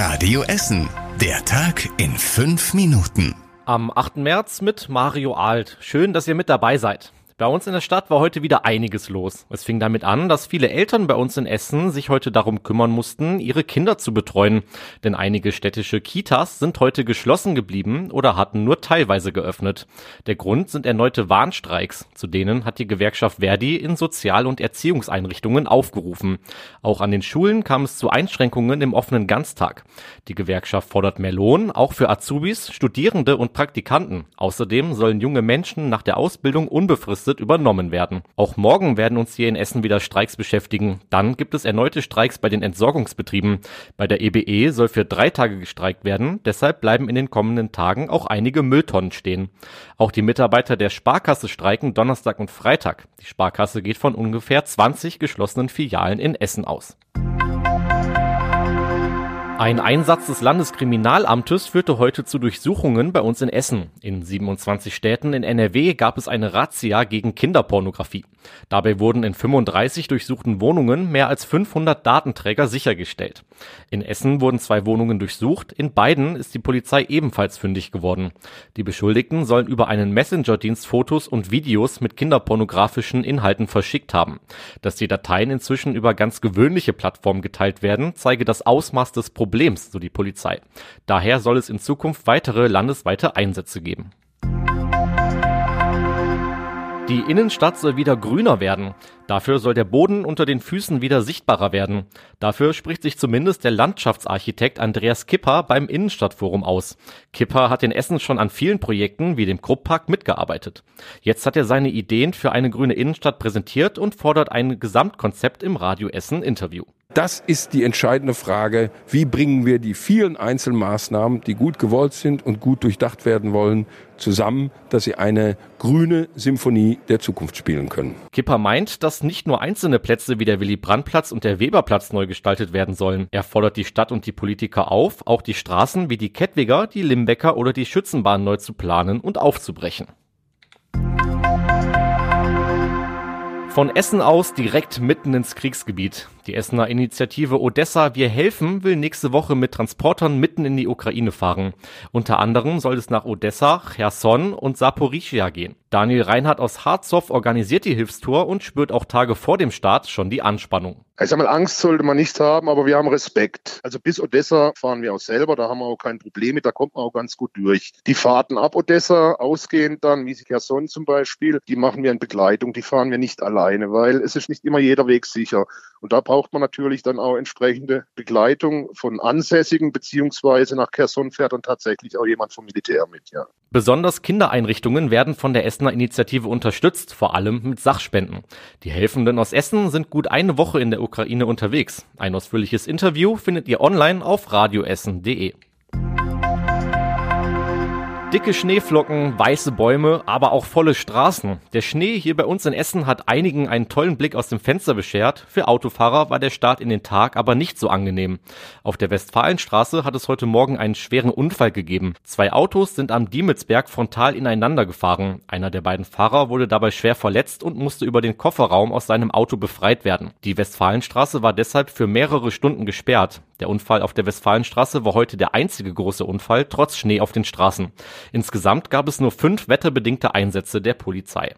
Radio Essen. Der Tag in fünf Minuten. Am 8. März mit Mario Alt. Schön, dass ihr mit dabei seid. Bei uns in der Stadt war heute wieder einiges los. Es fing damit an, dass viele Eltern bei uns in Essen sich heute darum kümmern mussten, ihre Kinder zu betreuen. Denn einige städtische Kitas sind heute geschlossen geblieben oder hatten nur teilweise geöffnet. Der Grund sind erneute Warnstreiks. Zu denen hat die Gewerkschaft Verdi in Sozial- und Erziehungseinrichtungen aufgerufen. Auch an den Schulen kam es zu Einschränkungen im offenen Ganztag. Die Gewerkschaft fordert mehr Lohn, auch für Azubis, Studierende und Praktikanten. Außerdem sollen junge Menschen nach der Ausbildung unbefristet unbefristet übernommen werden. Auch morgen werden uns hier in Essen wieder Streiks beschäftigen. Dann gibt es erneute Streiks bei den Entsorgungsbetrieben. Bei der EBE soll für drei Tage gestreikt werden. Deshalb bleiben in den kommenden Tagen auch einige Mülltonnen stehen. Auch die Mitarbeiter der Sparkasse streiken Donnerstag und Freitag. Die Sparkasse geht von ungefähr 20 geschlossenen Filialen in Essen aus. Ein Einsatz des Landeskriminalamtes führte heute zu Durchsuchungen bei uns in Essen. In 27 Städten in NRW gab es eine Razzia gegen Kinderpornografie. Dabei wurden in 35 durchsuchten Wohnungen mehr als 500 Datenträger sichergestellt. In Essen wurden zwei Wohnungen durchsucht, in beiden ist die Polizei ebenfalls fündig geworden. Die Beschuldigten sollen über einen Messenger-Dienst Fotos und Videos mit kinderpornografischen Inhalten verschickt haben. Dass die Dateien inzwischen über ganz gewöhnliche Plattformen geteilt werden, zeige das Ausmaß des Problems Problems, so die Polizei. Daher soll es in Zukunft weitere landesweite Einsätze geben. Die Innenstadt soll wieder grüner werden. Dafür soll der Boden unter den Füßen wieder sichtbarer werden. Dafür spricht sich zumindest der Landschaftsarchitekt Andreas Kipper beim Innenstadtforum aus. Kipper hat in Essen schon an vielen Projekten wie dem Krupppark mitgearbeitet. Jetzt hat er seine Ideen für eine grüne Innenstadt präsentiert und fordert ein Gesamtkonzept im Radio Essen Interview. Das ist die entscheidende Frage. Wie bringen wir die vielen Einzelmaßnahmen, die gut gewollt sind und gut durchdacht werden wollen, zusammen, dass sie eine grüne Symphonie der Zukunft spielen können? Kipper meint, dass nicht nur einzelne Plätze wie der Willy-Brandt-Platz und der Weberplatz neu gestaltet werden sollen. Er fordert die Stadt und die Politiker auf, auch die Straßen wie die Kettwiger, die Limbecker oder die Schützenbahn neu zu planen und aufzubrechen. Von Essen aus direkt mitten ins Kriegsgebiet. Die Essener Initiative Odessa Wir helfen will nächste Woche mit Transportern mitten in die Ukraine fahren. Unter anderem soll es nach Odessa, Cherson und Saporischia gehen. Daniel Reinhardt aus Harzow organisiert die Hilfstour und spürt auch Tage vor dem Start schon die Anspannung. Ich sag mal, Angst sollte man nicht haben, aber wir haben Respekt. Also bis Odessa fahren wir auch selber, da haben wir auch kein Problem mit, da kommt man auch ganz gut durch. Die Fahrten ab Odessa, ausgehend dann, wie Cherson zum Beispiel, die machen wir in Begleitung, die fahren wir nicht alleine, weil es ist nicht immer jeder Weg sicher. Und da braucht man natürlich dann auch entsprechende Begleitung von Ansässigen, beziehungsweise nach Kherson fährt dann tatsächlich auch jemand vom Militär mit, ja. Besonders Kindereinrichtungen werden von der Essener Initiative unterstützt, vor allem mit Sachspenden. Die Helfenden aus Essen sind gut eine Woche in der Ukraine unterwegs. Ein ausführliches Interview findet ihr online auf radioessen.de. Dicke Schneeflocken, weiße Bäume, aber auch volle Straßen. Der Schnee hier bei uns in Essen hat einigen einen tollen Blick aus dem Fenster beschert. Für Autofahrer war der Start in den Tag aber nicht so angenehm. Auf der Westfalenstraße hat es heute Morgen einen schweren Unfall gegeben. Zwei Autos sind am Diemelsberg frontal ineinander gefahren. Einer der beiden Fahrer wurde dabei schwer verletzt und musste über den Kofferraum aus seinem Auto befreit werden. Die Westfalenstraße war deshalb für mehrere Stunden gesperrt. Der Unfall auf der Westfalenstraße war heute der einzige große Unfall, trotz Schnee auf den Straßen. Insgesamt gab es nur fünf wetterbedingte Einsätze der Polizei.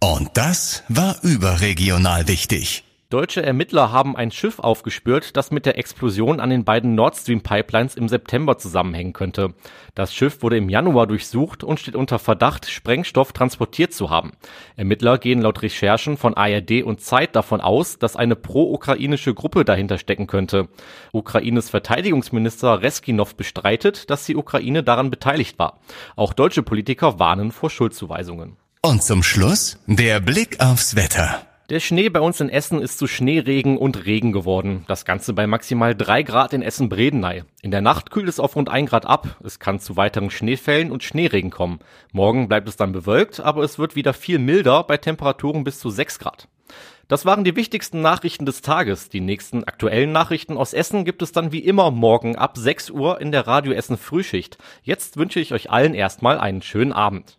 Und das war überregional wichtig. Deutsche Ermittler haben ein Schiff aufgespürt, das mit der Explosion an den beiden Nord Stream Pipelines im September zusammenhängen könnte. Das Schiff wurde im Januar durchsucht und steht unter Verdacht, Sprengstoff transportiert zu haben. Ermittler gehen laut Recherchen von ARD und Zeit davon aus, dass eine pro-ukrainische Gruppe dahinter stecken könnte. Ukraines Verteidigungsminister Reskinov bestreitet, dass die Ukraine daran beteiligt war. Auch deutsche Politiker warnen vor Schuldzuweisungen. Und zum Schluss der Blick aufs Wetter. Der Schnee bei uns in Essen ist zu Schneeregen und Regen geworden. Das Ganze bei maximal drei Grad in Essen-Bredeney. In der Nacht kühlt es auf rund ein Grad ab. Es kann zu weiteren Schneefällen und Schneeregen kommen. Morgen bleibt es dann bewölkt, aber es wird wieder viel milder bei Temperaturen bis zu sechs Grad. Das waren die wichtigsten Nachrichten des Tages. Die nächsten aktuellen Nachrichten aus Essen gibt es dann wie immer morgen ab 6 Uhr in der Radio Essen Frühschicht. Jetzt wünsche ich euch allen erstmal einen schönen Abend.